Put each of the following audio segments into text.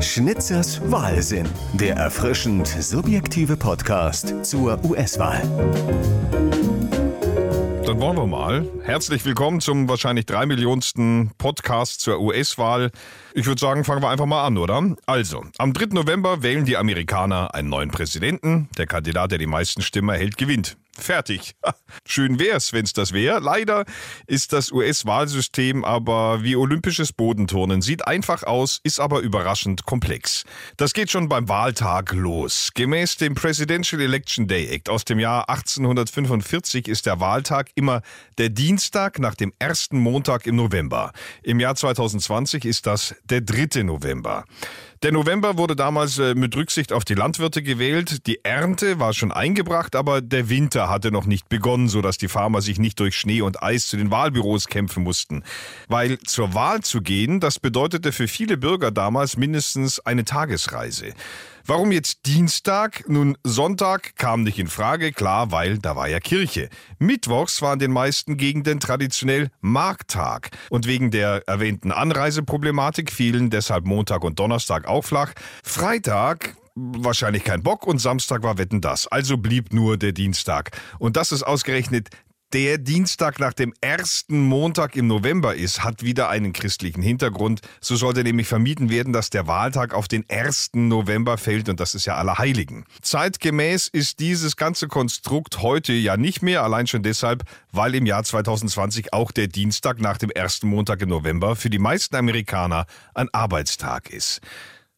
Schnitzers Wahlsinn, der erfrischend subjektive Podcast zur US-Wahl. Dann wollen wir mal. Herzlich willkommen zum wahrscheinlich drei Millionsten Podcast zur US-Wahl. Ich würde sagen, fangen wir einfach mal an, oder? Also, am 3. November wählen die Amerikaner einen neuen Präsidenten. Der Kandidat, der die meisten Stimmen erhält, gewinnt. Fertig. Schön wär's, wenn's das wäre. Leider ist das US-Wahlsystem aber wie olympisches Bodenturnen. Sieht einfach aus, ist aber überraschend komplex. Das geht schon beim Wahltag los. Gemäß dem Presidential Election Day Act aus dem Jahr 1845 ist der Wahltag immer der Dienstag nach dem ersten Montag im November. Im Jahr 2020 ist das der 3. November. Der November wurde damals äh, mit Rücksicht auf die Landwirte gewählt. Die Ernte war schon eingebracht, aber der Winter hatte noch nicht begonnen, sodass die Farmer sich nicht durch Schnee und Eis zu den Wahlbüros kämpfen mussten. Weil zur Wahl zu gehen, das bedeutete für viele Bürger damals mindestens eine Tagesreise. Warum jetzt Dienstag? Nun, Sonntag kam nicht in Frage, klar, weil da war ja Kirche. Mittwochs war in den meisten Gegenden traditionell Markttag. Und wegen der erwähnten Anreiseproblematik fielen deshalb Montag und Donnerstag auch flach. Freitag wahrscheinlich kein Bock und Samstag war Wetten das. Also blieb nur der Dienstag. Und das ist ausgerechnet der Dienstag nach dem ersten Montag im November ist, hat wieder einen christlichen Hintergrund. So sollte nämlich vermieden werden, dass der Wahltag auf den ersten November fällt und das ist ja Allerheiligen. Zeitgemäß ist dieses ganze Konstrukt heute ja nicht mehr, allein schon deshalb, weil im Jahr 2020 auch der Dienstag nach dem ersten Montag im November für die meisten Amerikaner ein Arbeitstag ist.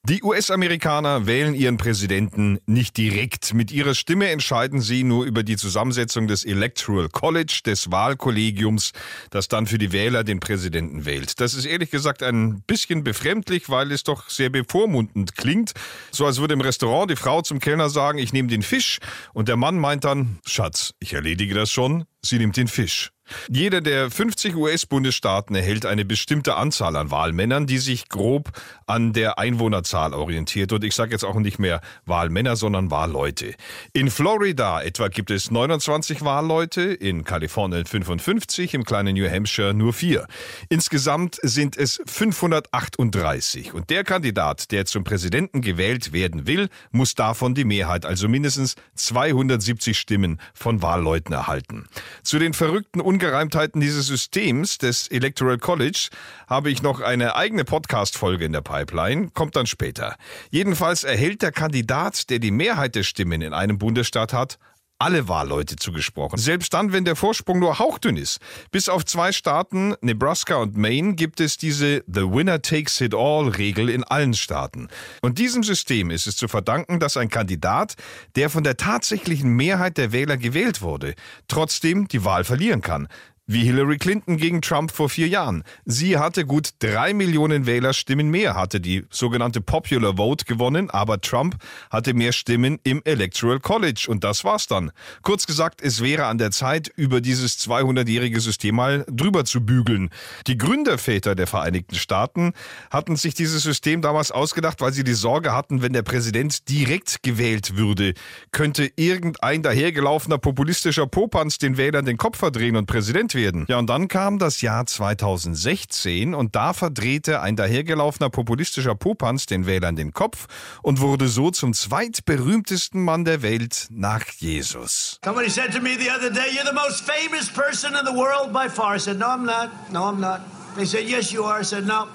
Die US-Amerikaner wählen ihren Präsidenten nicht direkt. Mit ihrer Stimme entscheiden sie nur über die Zusammensetzung des Electoral College, des Wahlkollegiums, das dann für die Wähler den Präsidenten wählt. Das ist ehrlich gesagt ein bisschen befremdlich, weil es doch sehr bevormundend klingt. So als würde im Restaurant die Frau zum Kellner sagen, ich nehme den Fisch und der Mann meint dann, Schatz, ich erledige das schon, sie nimmt den Fisch. Jeder der 50 US-Bundesstaaten erhält eine bestimmte Anzahl an Wahlmännern, die sich grob an der Einwohnerzahl orientiert. Und ich sage jetzt auch nicht mehr Wahlmänner, sondern Wahlleute. In Florida etwa gibt es 29 Wahlleute, in Kalifornien 55, im kleinen New Hampshire nur vier. Insgesamt sind es 538. Und der Kandidat, der zum Präsidenten gewählt werden will, muss davon die Mehrheit, also mindestens 270 Stimmen von Wahlleuten erhalten. Zu den verrückten Ungereimtheiten dieses Systems des Electoral College habe ich noch eine eigene Podcast-Folge in der Pipeline, kommt dann später. Jedenfalls erhält der Kandidat, der die Mehrheit der Stimmen in einem Bundesstaat hat, alle Wahlleute zugesprochen. Selbst dann, wenn der Vorsprung nur hauchdünn ist. Bis auf zwei Staaten, Nebraska und Maine, gibt es diese The Winner Takes It All Regel in allen Staaten. Und diesem System ist es zu verdanken, dass ein Kandidat, der von der tatsächlichen Mehrheit der Wähler gewählt wurde, trotzdem die Wahl verlieren kann. Wie Hillary Clinton gegen Trump vor vier Jahren. Sie hatte gut drei Millionen Wählerstimmen mehr, hatte die sogenannte Popular Vote gewonnen, aber Trump hatte mehr Stimmen im Electoral College und das war's dann. Kurz gesagt, es wäre an der Zeit, über dieses 200-jährige System mal drüber zu bügeln. Die Gründerväter der Vereinigten Staaten hatten sich dieses System damals ausgedacht, weil sie die Sorge hatten, wenn der Präsident direkt gewählt würde, könnte irgendein dahergelaufener populistischer Popanz den Wählern den Kopf verdrehen und Präsident werden. Ja, und dann kam das Jahr 2016 und da verdrehte ein dahergelaufener populistischer Popanz den Wählern den Kopf und wurde so zum zweitberühmtesten Mann der Welt nach Jesus. Somebody said to me the other day, You're the most famous person in the world by far. I said, No, I'm not. No, I'm not. They said, Yes, you are. I said, No.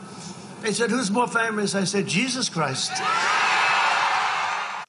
They said, Who's more famous? I said, Jesus Christ.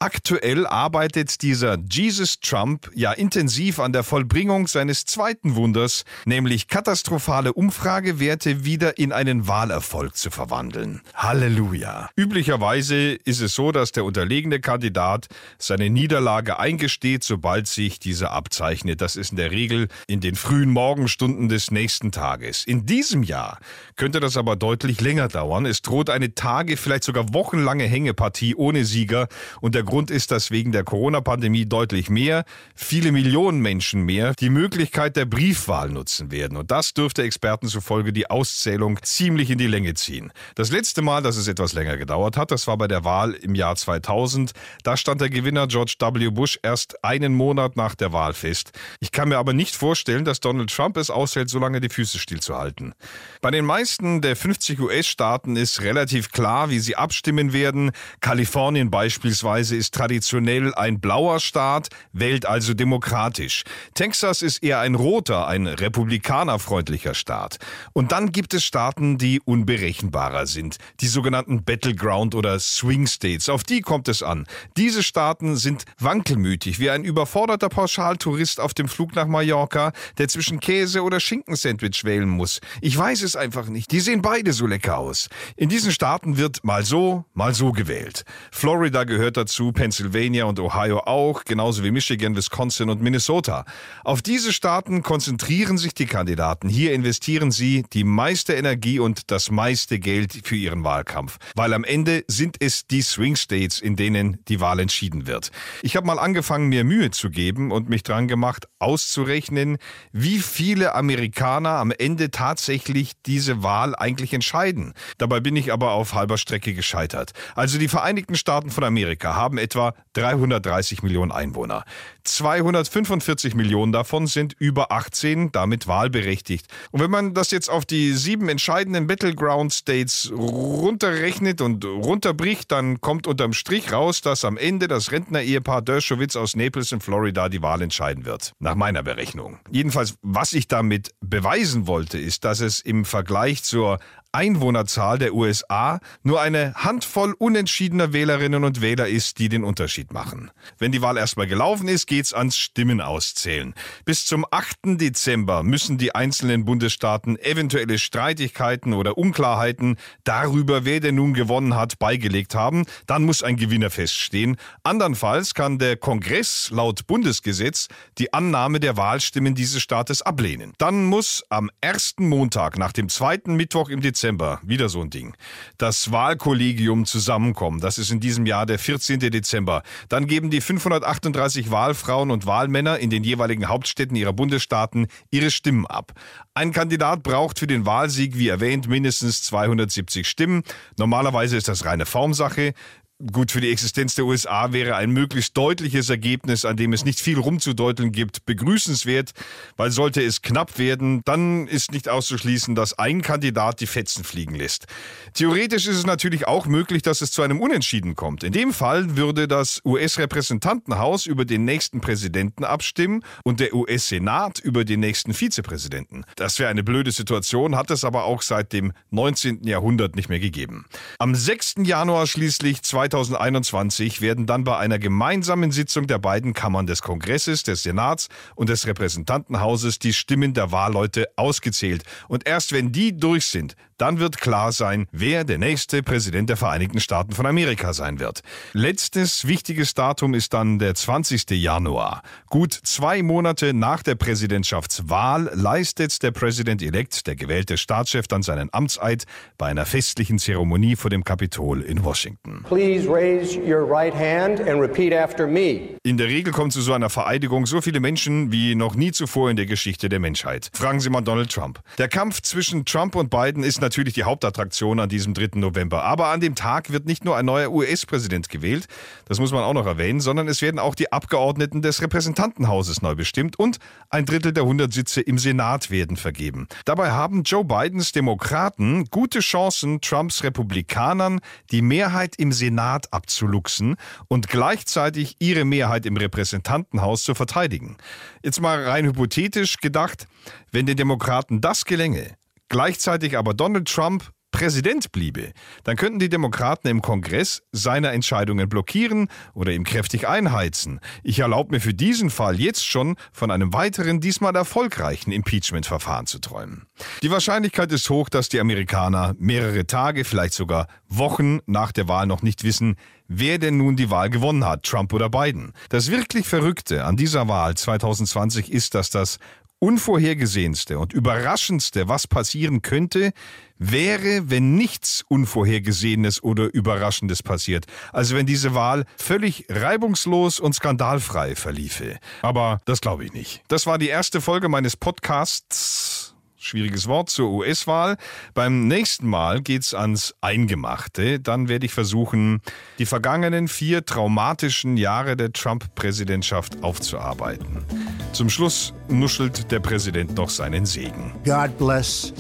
Aktuell arbeitet dieser Jesus Trump ja intensiv an der Vollbringung seines zweiten Wunders, nämlich katastrophale Umfragewerte wieder in einen Wahlerfolg zu verwandeln. Halleluja. Üblicherweise ist es so, dass der unterlegene Kandidat seine Niederlage eingesteht, sobald sich diese abzeichnet. Das ist in der Regel in den frühen Morgenstunden des nächsten Tages. In diesem Jahr könnte das aber deutlich länger dauern. Es droht eine Tage, vielleicht sogar wochenlange Hängepartie ohne Sieger und der Grund ist, dass wegen der Corona-Pandemie deutlich mehr, viele Millionen Menschen mehr, die Möglichkeit der Briefwahl nutzen werden. Und das dürfte Experten zufolge die Auszählung ziemlich in die Länge ziehen. Das letzte Mal, dass es etwas länger gedauert hat, das war bei der Wahl im Jahr 2000. Da stand der Gewinner George W. Bush erst einen Monat nach der Wahl fest. Ich kann mir aber nicht vorstellen, dass Donald Trump es aushält, so lange die Füße stillzuhalten. Bei den meisten der 50 US-Staaten ist relativ klar, wie sie abstimmen werden. Kalifornien beispielsweise ist traditionell ein blauer Staat, wählt also demokratisch. Texas ist eher ein roter, ein republikanerfreundlicher Staat. Und dann gibt es Staaten, die unberechenbarer sind. Die sogenannten Battleground oder Swing States. Auf die kommt es an. Diese Staaten sind wankelmütig, wie ein überforderter Pauschaltourist auf dem Flug nach Mallorca, der zwischen Käse oder Schinkensandwich wählen muss. Ich weiß es einfach nicht. Die sehen beide so lecker aus. In diesen Staaten wird mal so, mal so gewählt. Florida gehört dazu, Pennsylvania und Ohio auch, genauso wie Michigan, Wisconsin und Minnesota. Auf diese Staaten konzentrieren sich die Kandidaten. Hier investieren sie die meiste Energie und das meiste Geld für ihren Wahlkampf. Weil am Ende sind es die Swing States, in denen die Wahl entschieden wird. Ich habe mal angefangen, mir Mühe zu geben und mich dran gemacht, auszurechnen, wie viele Amerikaner am Ende tatsächlich diese Wahl eigentlich entscheiden. Dabei bin ich aber auf halber Strecke gescheitert. Also die Vereinigten Staaten von Amerika haben etwa 330 Millionen Einwohner. 245 Millionen davon sind über 18, damit wahlberechtigt. Und wenn man das jetzt auf die sieben entscheidenden Battleground States runterrechnet und runterbricht, dann kommt unterm Strich raus, dass am Ende das Rentner-Ehepaar Dershowitz aus Naples in Florida die Wahl entscheiden wird. Nach meiner Berechnung. Jedenfalls, was ich damit beweisen wollte, ist, dass es im Vergleich zur Einwohnerzahl der USA nur eine Handvoll unentschiedener Wählerinnen und Wähler ist, die den Unterschied machen. Wenn die Wahl erstmal gelaufen ist, geht's ans Stimmenauszählen. Bis zum 8. Dezember müssen die einzelnen Bundesstaaten eventuelle Streitigkeiten oder Unklarheiten darüber, wer denn nun gewonnen hat, beigelegt haben. Dann muss ein Gewinner feststehen. Andernfalls kann der Kongress laut Bundesgesetz die Annahme der Wahlstimmen dieses Staates ablehnen. Dann muss am ersten Montag nach dem zweiten Mittwoch im Dezember Dezember, wieder so ein Ding. Das Wahlkollegium zusammenkommen, das ist in diesem Jahr der 14. Dezember. Dann geben die 538 Wahlfrauen und Wahlmänner in den jeweiligen Hauptstädten ihrer Bundesstaaten ihre Stimmen ab. Ein Kandidat braucht für den Wahlsieg, wie erwähnt, mindestens 270 Stimmen. Normalerweise ist das reine Formsache. Gut, für die Existenz der USA wäre ein möglichst deutliches Ergebnis, an dem es nicht viel rumzudeuteln gibt, begrüßenswert, weil sollte es knapp werden, dann ist nicht auszuschließen, dass ein Kandidat die Fetzen fliegen lässt. Theoretisch ist es natürlich auch möglich, dass es zu einem Unentschieden kommt. In dem Fall würde das US-Repräsentantenhaus über den nächsten Präsidenten abstimmen und der US-Senat über den nächsten Vizepräsidenten. Das wäre eine blöde Situation, hat es aber auch seit dem 19. Jahrhundert nicht mehr gegeben. Am 6. Januar schließlich 2021 werden dann bei einer gemeinsamen Sitzung der beiden Kammern des Kongresses, des Senats und des Repräsentantenhauses die Stimmen der Wahlleute ausgezählt. Und erst wenn die durch sind, dann wird klar sein, wer der nächste Präsident der Vereinigten Staaten von Amerika sein wird. Letztes wichtiges Datum ist dann der 20. Januar. Gut zwei Monate nach der Präsidentschaftswahl leistet der Präsident-elekt, der gewählte Staatschef, dann seinen Amtseid bei einer festlichen Zeremonie vor dem Kapitol in Washington. Please raise your right hand and repeat after me. In der Regel kommen zu so einer Vereidigung so viele Menschen wie noch nie zuvor in der Geschichte der Menschheit. Fragen Sie mal Donald Trump. Der Kampf zwischen Trump und Biden ist natürlich die Hauptattraktion an diesem 3. November. Aber an dem Tag wird nicht nur ein neuer US-Präsident gewählt, das muss man auch noch erwähnen, sondern es werden auch die Abgeordneten des Repräsentantenhauses neu bestimmt und ein Drittel der 100 Sitze im Senat werden vergeben. Dabei haben Joe Bidens Demokraten gute Chancen, Trumps Republikanern die Mehrheit im Senat abzuluxen und gleichzeitig ihre Mehrheit im Repräsentantenhaus zu verteidigen. Jetzt mal rein hypothetisch gedacht, wenn den Demokraten das gelänge, gleichzeitig aber Donald Trump Präsident bliebe, dann könnten die Demokraten im Kongress seine Entscheidungen blockieren oder ihm kräftig einheizen. Ich erlaube mir für diesen Fall jetzt schon von einem weiteren, diesmal erfolgreichen Impeachment-Verfahren zu träumen. Die Wahrscheinlichkeit ist hoch, dass die Amerikaner mehrere Tage, vielleicht sogar Wochen nach der Wahl noch nicht wissen, wer denn nun die Wahl gewonnen hat, Trump oder Biden. Das wirklich Verrückte an dieser Wahl 2020 ist, dass das Unvorhergesehenste und Überraschendste, was passieren könnte, wäre, wenn nichts Unvorhergesehenes oder Überraschendes passiert. Also wenn diese Wahl völlig reibungslos und skandalfrei verliefe. Aber das glaube ich nicht. Das war die erste Folge meines Podcasts schwieriges Wort, zur US-Wahl. Beim nächsten Mal geht's ans Eingemachte. Dann werde ich versuchen, die vergangenen vier traumatischen Jahre der Trump-Präsidentschaft aufzuarbeiten. Zum Schluss nuschelt der Präsident noch seinen Segen. God bless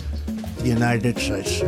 the United States.